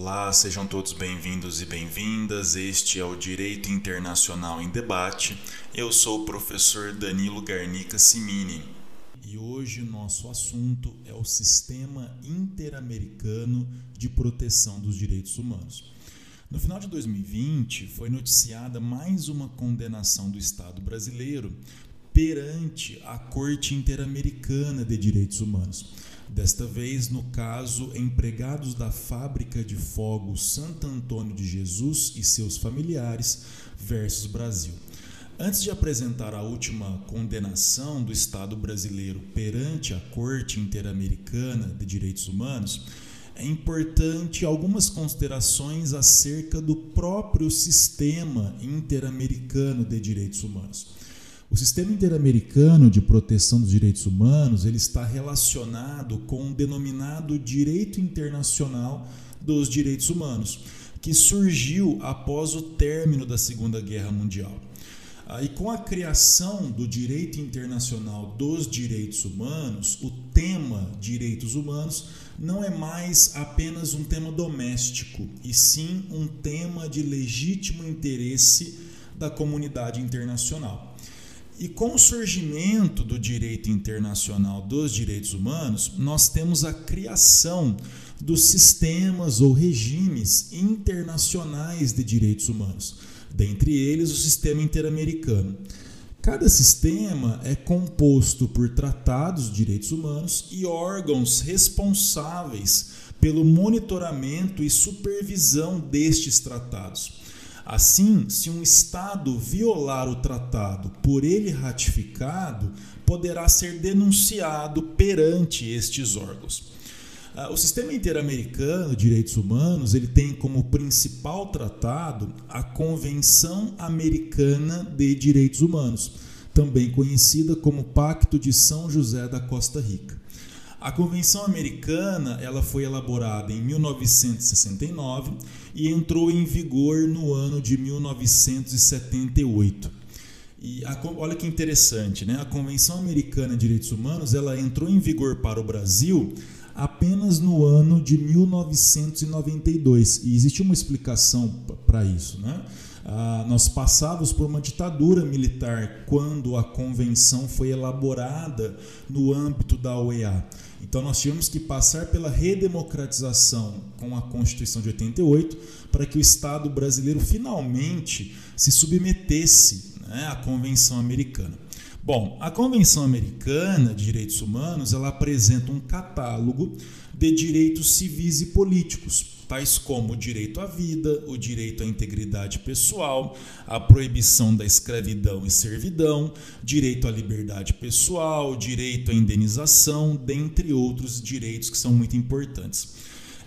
Olá, sejam todos bem-vindos e bem-vindas. Este é o Direito Internacional em Debate. Eu sou o professor Danilo Garnica Simini. E hoje o nosso assunto é o Sistema Interamericano de Proteção dos Direitos Humanos. No final de 2020, foi noticiada mais uma condenação do Estado brasileiro perante a Corte Interamericana de Direitos Humanos. Desta vez, no caso, empregados da fábrica de fogos Santo Antônio de Jesus e seus familiares versus Brasil. Antes de apresentar a última condenação do Estado brasileiro perante a Corte Interamericana de Direitos Humanos, é importante algumas considerações acerca do próprio sistema interamericano de direitos humanos. O sistema interamericano de proteção dos direitos humanos ele está relacionado com o denominado direito internacional dos direitos humanos, que surgiu após o término da Segunda Guerra Mundial. E com a criação do direito internacional dos direitos humanos, o tema direitos humanos não é mais apenas um tema doméstico, e sim um tema de legítimo interesse da comunidade internacional. E com o surgimento do direito internacional dos direitos humanos, nós temos a criação dos sistemas ou regimes internacionais de direitos humanos, dentre eles o sistema interamericano. Cada sistema é composto por tratados de direitos humanos e órgãos responsáveis pelo monitoramento e supervisão destes tratados. Assim, se um Estado violar o tratado por ele ratificado, poderá ser denunciado perante estes órgãos. Ah, o sistema interamericano de direitos humanos ele tem como principal tratado a Convenção Americana de Direitos Humanos, também conhecida como Pacto de São José da Costa Rica. A Convenção Americana ela foi elaborada em 1969 e entrou em vigor no ano de 1978. E a, olha que interessante, né? A Convenção Americana de Direitos Humanos ela entrou em vigor para o Brasil apenas no ano de 1992 e existe uma explicação para isso, né? Ah, nós passávamos por uma ditadura militar quando a convenção foi elaborada no âmbito da OEA. Então nós tivemos que passar pela redemocratização com a Constituição de 88 para que o Estado brasileiro finalmente se submetesse né, à Convenção Americana. Bom, a Convenção Americana de Direitos Humanos ela apresenta um catálogo de direitos civis e políticos tais como o direito à vida, o direito à integridade pessoal, a proibição da escravidão e servidão, direito à liberdade pessoal, direito à indenização, dentre outros direitos que são muito importantes.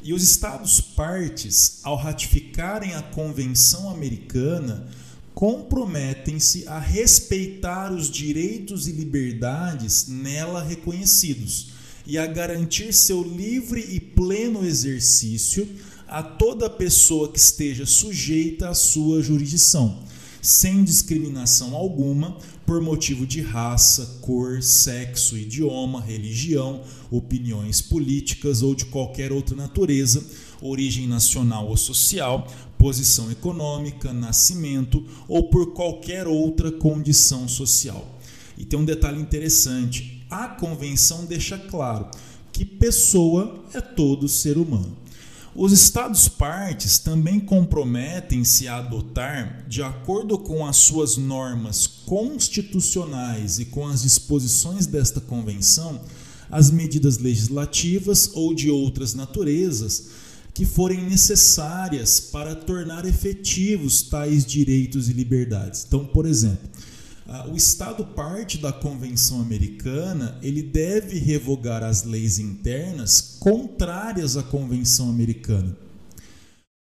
E os Estados partes, ao ratificarem a Convenção Americana, comprometem-se a respeitar os direitos e liberdades nela reconhecidos e a garantir seu livre e pleno exercício a toda pessoa que esteja sujeita à sua jurisdição, sem discriminação alguma por motivo de raça, cor, sexo, idioma, religião, opiniões políticas ou de qualquer outra natureza, origem nacional ou social, posição econômica, nascimento ou por qualquer outra condição social. E tem um detalhe interessante: a convenção deixa claro que pessoa é todo ser humano. Os Estados partes também comprometem-se a adotar, de acordo com as suas normas constitucionais e com as disposições desta convenção, as medidas legislativas ou de outras naturezas que forem necessárias para tornar efetivos tais direitos e liberdades. Então, por exemplo, o Estado parte da Convenção Americana, ele deve revogar as leis internas contrárias à Convenção Americana.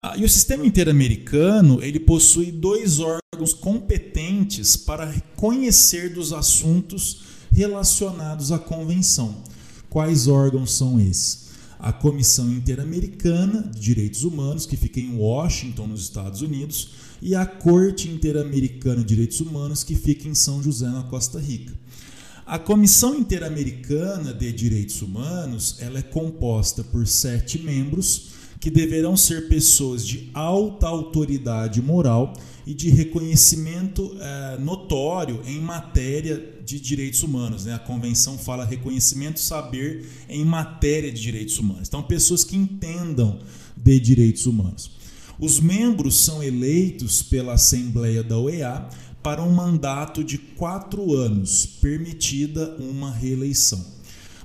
Ah, e o sistema interamericano ele possui dois órgãos competentes para reconhecer dos assuntos relacionados à convenção. Quais órgãos são esses? A Comissão Interamericana de Direitos Humanos, que fica em Washington, nos Estados Unidos, e a Corte Interamericana de Direitos Humanos, que fica em São José, na Costa Rica. A Comissão Interamericana de Direitos Humanos ela é composta por sete membros que deverão ser pessoas de alta autoridade moral e de reconhecimento é, notório em matéria de direitos humanos. Né? A convenção fala reconhecimento saber em matéria de direitos humanos. Então, pessoas que entendam de direitos humanos. Os membros são eleitos pela Assembleia da OEA para um mandato de quatro anos, permitida uma reeleição.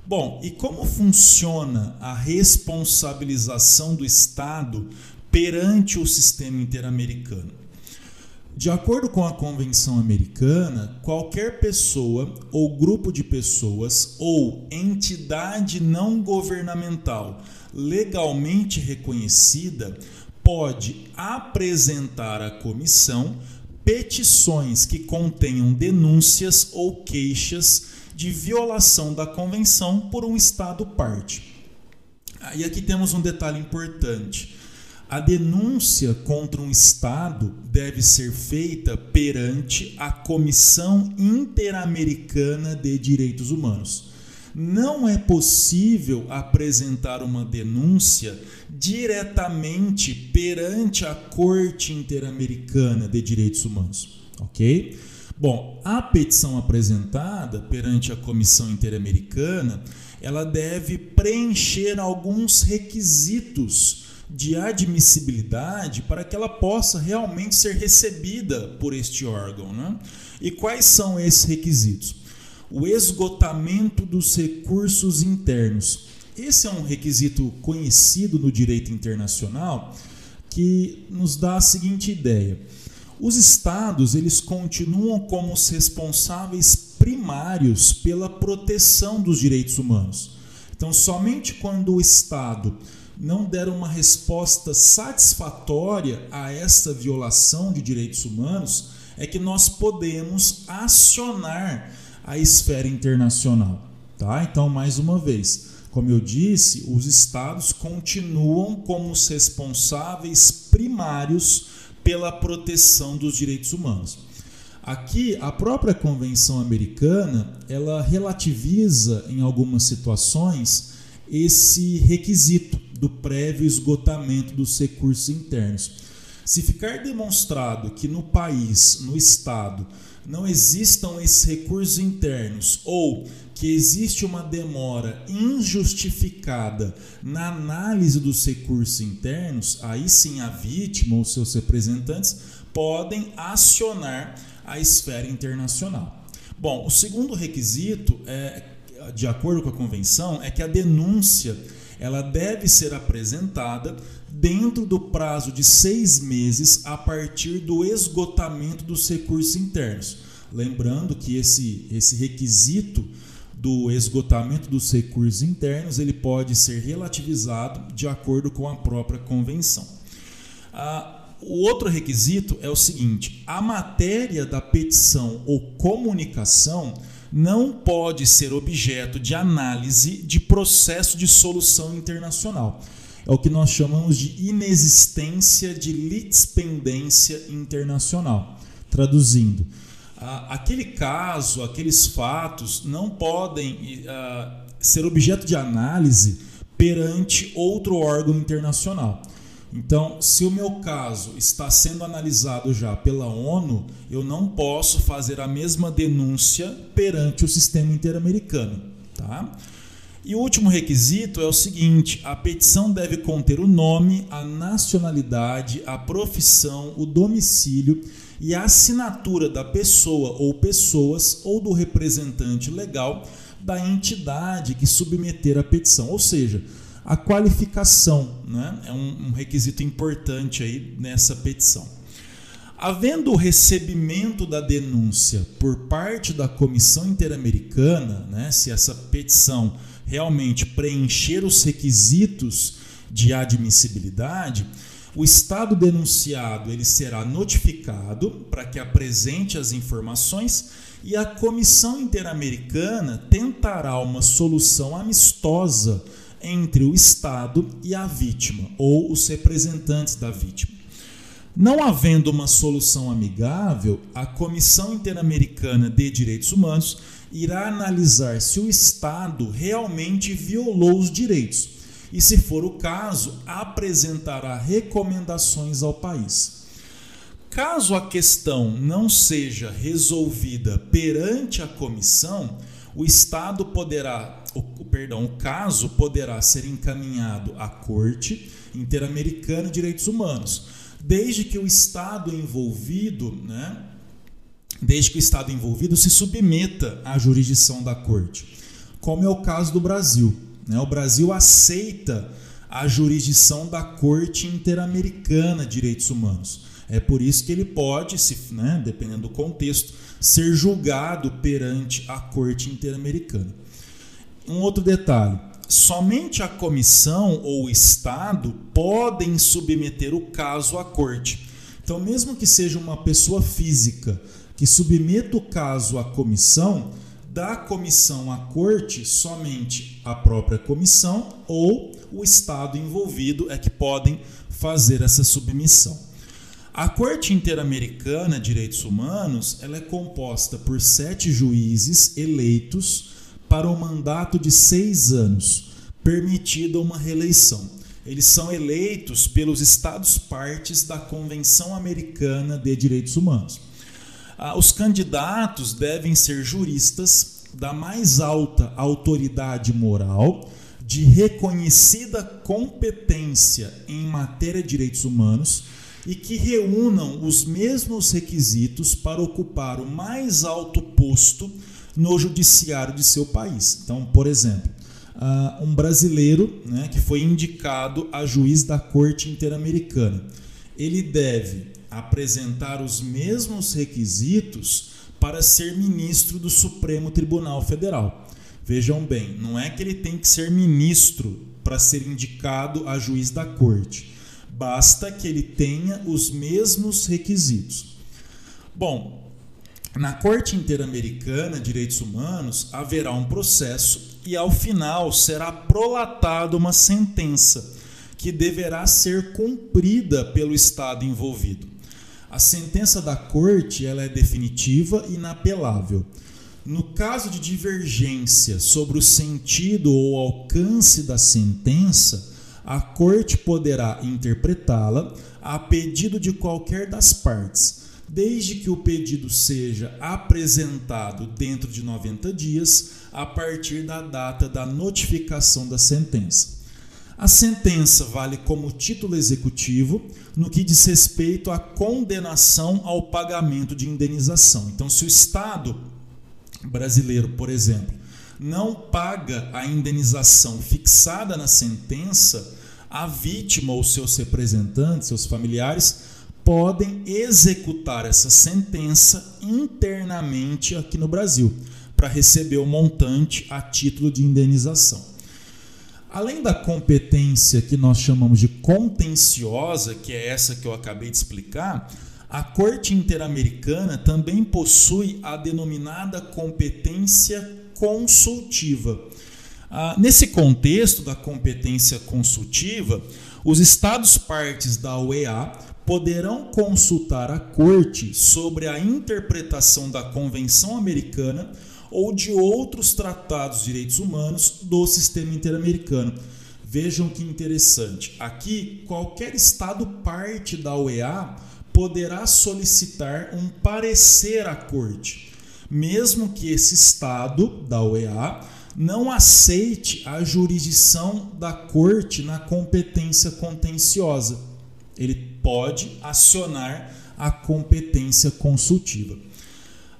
Bom, e como funciona a responsabilização do Estado perante o sistema interamericano? De acordo com a Convenção Americana, qualquer pessoa ou grupo de pessoas ou entidade não governamental legalmente reconhecida pode apresentar à comissão petições que contenham denúncias ou queixas de violação da convenção por um Estado parte. E aqui temos um detalhe importante. A denúncia contra um Estado deve ser feita perante a Comissão Interamericana de Direitos Humanos. Não é possível apresentar uma denúncia diretamente perante a Corte Interamericana de Direitos Humanos, ok? Bom, a petição apresentada perante a Comissão Interamericana, ela deve preencher alguns requisitos de admissibilidade para que ela possa realmente ser recebida por este órgão. Né? E quais são esses requisitos? O esgotamento dos recursos internos. Esse é um requisito conhecido no direito internacional que nos dá a seguinte ideia. Os estados, eles continuam como os responsáveis primários pela proteção dos direitos humanos. Então, somente quando o estado não der uma resposta satisfatória a esta violação de direitos humanos, é que nós podemos acionar a esfera internacional, tá? Então, mais uma vez, como eu disse, os estados continuam como os responsáveis primários pela proteção dos direitos humanos. Aqui, a própria Convenção Americana, ela relativiza em algumas situações esse requisito do prévio esgotamento dos recursos internos. Se ficar demonstrado que no país, no Estado, não existam esses recursos internos ou que existe uma demora injustificada na análise dos recursos internos, aí sim a vítima ou seus representantes podem acionar a esfera internacional. Bom, o segundo requisito, é, de acordo com a convenção, é que a denúncia ela deve ser apresentada dentro do prazo de seis meses a partir do esgotamento dos recursos internos. Lembrando que esse, esse requisito do esgotamento dos recursos internos ele pode ser relativizado de acordo com a própria convenção. Ah, o outro requisito é o seguinte: a matéria da petição ou comunicação não pode ser objeto de análise de processo de solução internacional. É o que nós chamamos de inexistência de litispendência internacional. Traduzindo, aquele caso, aqueles fatos não podem ser objeto de análise perante outro órgão internacional. Então, se o meu caso está sendo analisado já pela ONU, eu não posso fazer a mesma denúncia perante o sistema interamericano, tá? E o último requisito é o seguinte: a petição deve conter o nome, a nacionalidade, a profissão, o domicílio e a assinatura da pessoa ou pessoas ou do representante legal da entidade que submeter a petição. Ou seja, a qualificação né? é um, um requisito importante aí nessa petição. Havendo o recebimento da denúncia por parte da Comissão Interamericana, né, se essa petição realmente preencher os requisitos de admissibilidade, o estado denunciado ele será notificado para que apresente as informações e a Comissão Interamericana tentará uma solução amistosa entre o Estado e a vítima ou os representantes da vítima. Não havendo uma solução amigável, a Comissão Interamericana de Direitos Humanos irá analisar se o Estado realmente violou os direitos e, se for o caso, apresentará recomendações ao país. Caso a questão não seja resolvida perante a comissão, o Estado poderá, o, perdão, o caso poderá ser encaminhado à Corte Interamericana de Direitos Humanos, desde que o Estado envolvido, né, desde que o Estado envolvido se submeta à jurisdição da Corte, como é o caso do Brasil. Né? O Brasil aceita a jurisdição da Corte Interamericana de Direitos Humanos. É por isso que ele pode, se, né, dependendo do contexto, ser julgado perante a Corte Interamericana. Um outro detalhe: somente a comissão ou o Estado podem submeter o caso à Corte. Então, mesmo que seja uma pessoa física que submeta o caso à comissão, da comissão à corte, somente a própria comissão ou o Estado envolvido é que podem fazer essa submissão. A Corte Interamericana de Direitos Humanos ela é composta por sete juízes eleitos para um mandato de seis anos, permitida uma reeleição. Eles são eleitos pelos Estados partes da Convenção Americana de Direitos Humanos. Ah, os candidatos devem ser juristas da mais alta autoridade moral, de reconhecida competência em matéria de direitos humanos e que reúnam os mesmos requisitos para ocupar o mais alto posto no judiciário de seu país. Então, por exemplo, uh, um brasileiro né, que foi indicado a juiz da Corte Interamericana, ele deve apresentar os mesmos requisitos para ser ministro do Supremo Tribunal Federal. Vejam bem, não é que ele tem que ser ministro para ser indicado a juiz da corte. Basta que ele tenha os mesmos requisitos. Bom, na Corte Interamericana de Direitos Humanos haverá um processo e ao final será prolatada uma sentença que deverá ser cumprida pelo Estado envolvido. A sentença da corte ela é definitiva e inapelável. No caso de divergência sobre o sentido ou alcance da sentença, a corte poderá interpretá-la a pedido de qualquer das partes, desde que o pedido seja apresentado dentro de 90 dias a partir da data da notificação da sentença. A sentença vale como título executivo no que diz respeito à condenação ao pagamento de indenização. Então, se o Estado brasileiro, por exemplo, não paga a indenização fixada na sentença, a vítima ou seus representantes, seus familiares, podem executar essa sentença internamente aqui no Brasil para receber o montante a título de indenização. Além da competência que nós chamamos de contenciosa, que é essa que eu acabei de explicar, a Corte Interamericana também possui a denominada competência consultiva. Ah, nesse contexto da competência consultiva, os Estados partes da OEA poderão consultar a Corte sobre a interpretação da Convenção Americana ou de outros tratados de direitos humanos do sistema interamericano. Vejam que interessante. Aqui, qualquer Estado parte da OEA poderá solicitar um parecer à Corte, mesmo que esse Estado da OEA não aceite a jurisdição da Corte na competência contenciosa. Ele pode acionar a competência consultiva.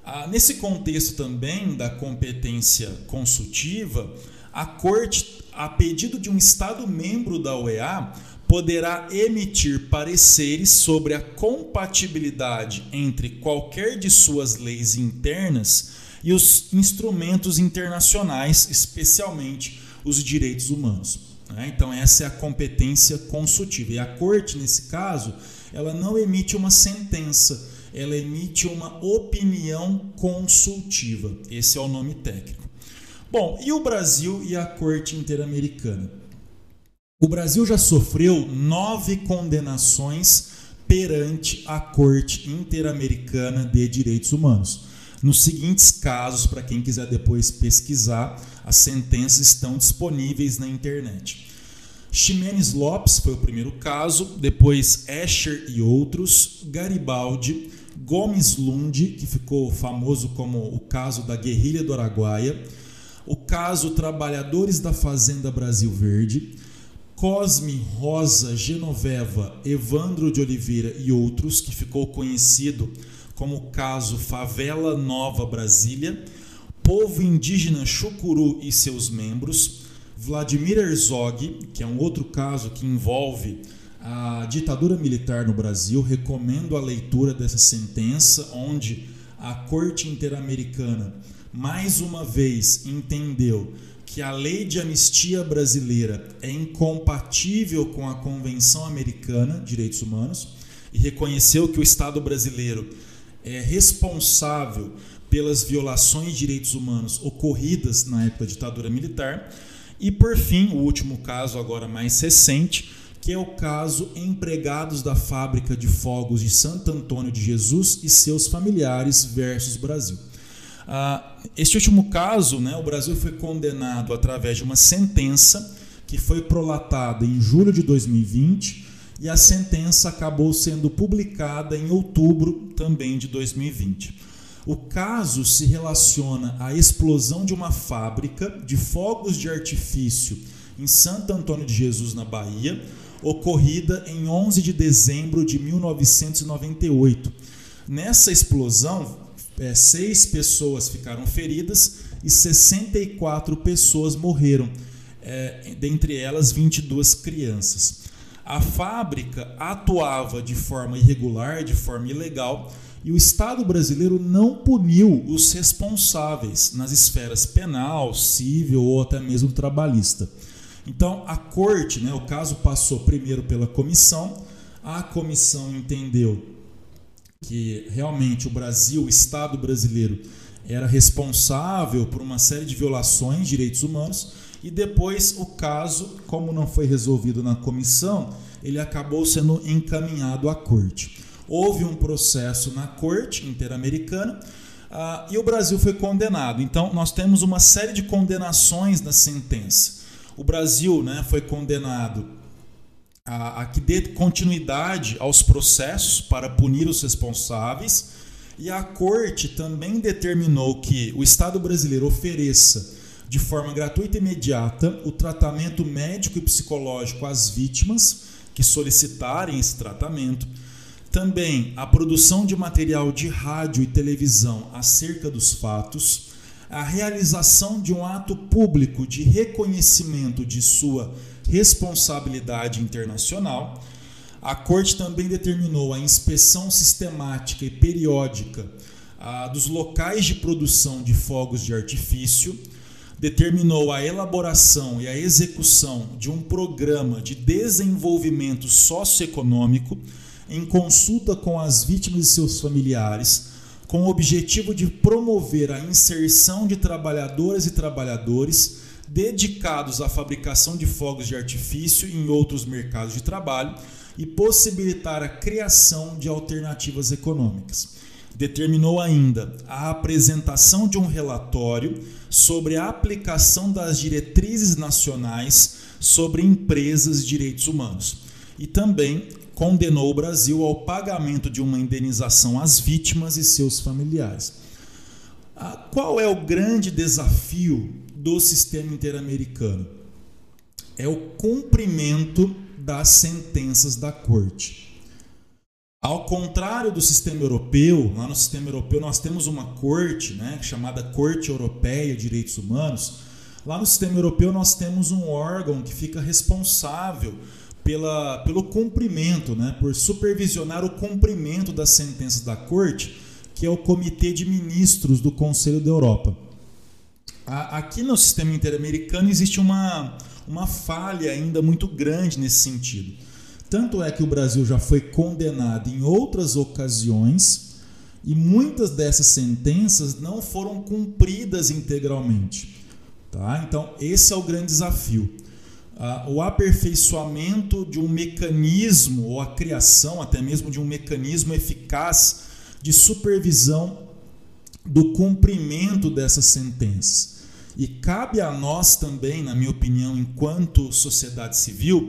Ah, nesse contexto também da competência consultiva, a Corte, a pedido de um Estado membro da OEA, poderá emitir pareceres sobre a compatibilidade entre qualquer de suas leis internas e os instrumentos internacionais, especialmente os direitos humanos. Né? Então, essa é a competência consultiva. E a Corte, nesse caso, ela não emite uma sentença ela emite uma opinião consultiva. Esse é o nome técnico. Bom, e o Brasil e a Corte Interamericana? O Brasil já sofreu nove condenações perante a Corte Interamericana de Direitos Humanos. Nos seguintes casos, para quem quiser depois pesquisar, as sentenças estão disponíveis na internet. Ximenes Lopes foi o primeiro caso, depois Escher e outros, Garibaldi, Gomes Lund, que ficou famoso como o caso da guerrilha do Araguaia, o caso Trabalhadores da Fazenda Brasil Verde, Cosme Rosa Genoveva, Evandro de Oliveira e outros, que ficou conhecido como o caso Favela Nova Brasília, Povo Indígena Chucuru e seus membros, Vladimir Herzog, que é um outro caso que envolve a ditadura militar no Brasil. Recomendo a leitura dessa sentença, onde a Corte Interamericana mais uma vez entendeu que a lei de anistia brasileira é incompatível com a Convenção Americana de Direitos Humanos e reconheceu que o Estado brasileiro é responsável pelas violações de direitos humanos ocorridas na época da ditadura militar. E por fim, o último caso, agora mais recente, que é o caso empregados da fábrica de fogos de Santo Antônio de Jesus e seus familiares versus Brasil. Ah, este último caso, né, o Brasil foi condenado através de uma sentença que foi prolatada em julho de 2020 e a sentença acabou sendo publicada em outubro também de 2020. O caso se relaciona à explosão de uma fábrica de fogos de artifício em Santo Antônio de Jesus, na Bahia, ocorrida em 11 de dezembro de 1998. Nessa explosão, é, seis pessoas ficaram feridas e 64 pessoas morreram, é, dentre elas 22 crianças. A fábrica atuava de forma irregular, de forma ilegal, e o Estado brasileiro não puniu os responsáveis nas esferas penal, civil ou até mesmo trabalhista. Então, a corte, né, o caso passou primeiro pela comissão, a comissão entendeu que realmente o Brasil, o Estado brasileiro, era responsável por uma série de violações de direitos humanos e depois o caso, como não foi resolvido na comissão, ele acabou sendo encaminhado à corte. Houve um processo na corte interamericana uh, e o Brasil foi condenado. Então, nós temos uma série de condenações na sentença. O Brasil né, foi condenado a, a que dê continuidade aos processos para punir os responsáveis, e a corte também determinou que o Estado brasileiro ofereça de forma gratuita e imediata o tratamento médico e psicológico às vítimas que solicitarem esse tratamento. Também a produção de material de rádio e televisão acerca dos fatos a realização de um ato público de reconhecimento de sua responsabilidade internacional. A Corte também determinou a inspeção sistemática e periódica ah, dos locais de produção de fogos de artifício, determinou a elaboração e a execução de um programa de desenvolvimento socioeconômico em consulta com as vítimas e seus familiares com o objetivo de promover a inserção de trabalhadoras e trabalhadores dedicados à fabricação de fogos de artifício em outros mercados de trabalho e possibilitar a criação de alternativas econômicas. Determinou ainda a apresentação de um relatório sobre a aplicação das diretrizes nacionais sobre empresas de direitos humanos e também condenou o Brasil ao pagamento de uma indenização às vítimas e seus familiares. Ah, qual é o grande desafio do sistema interamericano? É o cumprimento das sentenças da corte. Ao contrário do sistema europeu, lá no sistema europeu nós temos uma corte, né, chamada Corte Europeia de Direitos Humanos. Lá no sistema europeu nós temos um órgão que fica responsável pela, pelo cumprimento, né, por supervisionar o cumprimento das sentenças da Corte, que é o Comitê de Ministros do Conselho da Europa. Aqui no sistema interamericano existe uma, uma falha ainda muito grande nesse sentido. Tanto é que o Brasil já foi condenado em outras ocasiões e muitas dessas sentenças não foram cumpridas integralmente. Tá? Então, esse é o grande desafio uh, o aperfeiçoamento de um mecanismo, ou a criação até mesmo de um mecanismo eficaz de supervisão do cumprimento dessas sentenças. E cabe a nós também, na minha opinião, enquanto sociedade civil,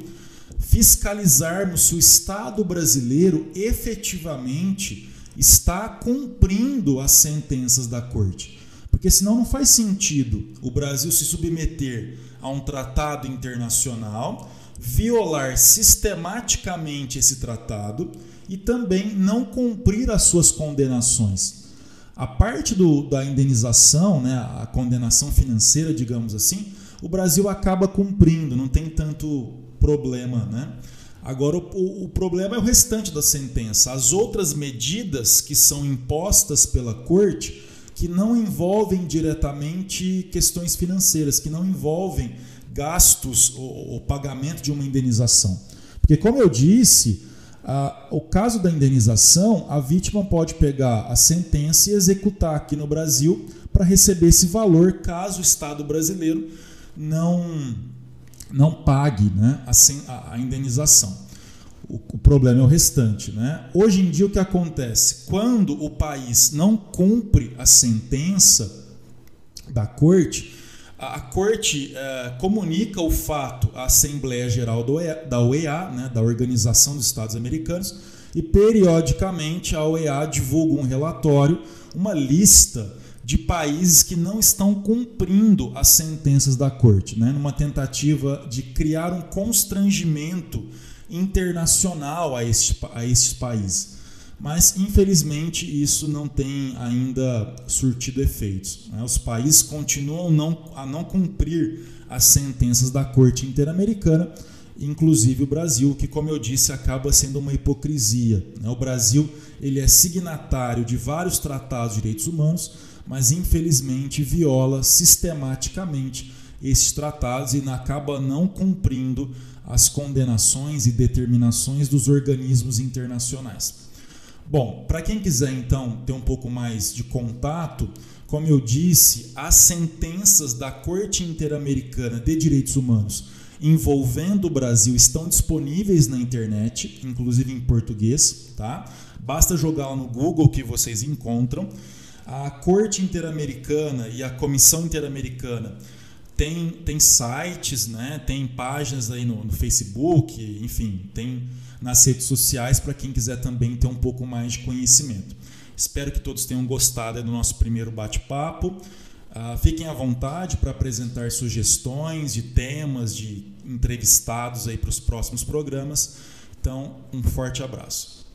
fiscalizarmos se o Estado brasileiro efetivamente está cumprindo as sentenças da Corte. Porque senão não faz sentido o Brasil se submeter a um tratado internacional, violar sistematicamente esse tratado e também não cumprir as suas condenações. A parte do, da indenização, né, a condenação financeira, digamos assim, o Brasil acaba cumprindo, não tem tanto problema. Né? Agora, o, o problema é o restante da sentença. As outras medidas que são impostas pela corte, que não envolvem diretamente questões financeiras, que não envolvem gastos ou, ou pagamento de uma indenização. Porque, como eu disse, a, o caso da indenização, a vítima pode pegar a sentença e executar aqui no Brasil para receber esse valor caso o Estado brasileiro não não pague né, a, a indenização. O, o, problema é o restante. Né? Hoje em dia, o que acontece? Quando o país não cumpre a sentença da corte, a, a corte é, comunica o fato à Assembleia Geral do EA, da OEA, né, da Organização dos Estados Americanos, e periodicamente a OEA divulga um relatório, uma lista de países que não estão cumprindo as sentenças da corte, né? numa tentativa de criar um constrangimento internacional a, este, a esses países. Mas, infelizmente, isso não tem ainda surtido efeitos. Né? Os países continuam não, a não cumprir as sentenças da Corte Interamericana, inclusive o Brasil, que, como eu disse, acaba sendo uma hipocrisia. Né? O Brasil ele é signatário de vários tratados de direitos humanos, mas infelizmente viola sistematicamente esses tratados e acaba não cumprindo as condenações e determinações dos organismos internacionais. Bom, para quem quiser então ter um pouco mais de contato, como eu disse, as sentenças da Corte Interamericana de Direitos Humanos envolvendo o Brasil estão disponíveis na internet, inclusive em português, tá? Basta jogar no Google que vocês encontram. A Corte Interamericana e a Comissão Interamericana tem, tem sites, né? tem páginas aí no, no Facebook, enfim, tem nas redes sociais para quem quiser também ter um pouco mais de conhecimento. Espero que todos tenham gostado do nosso primeiro bate-papo. Uh, fiquem à vontade para apresentar sugestões de temas, de entrevistados aí para os próximos programas. Então, um forte abraço.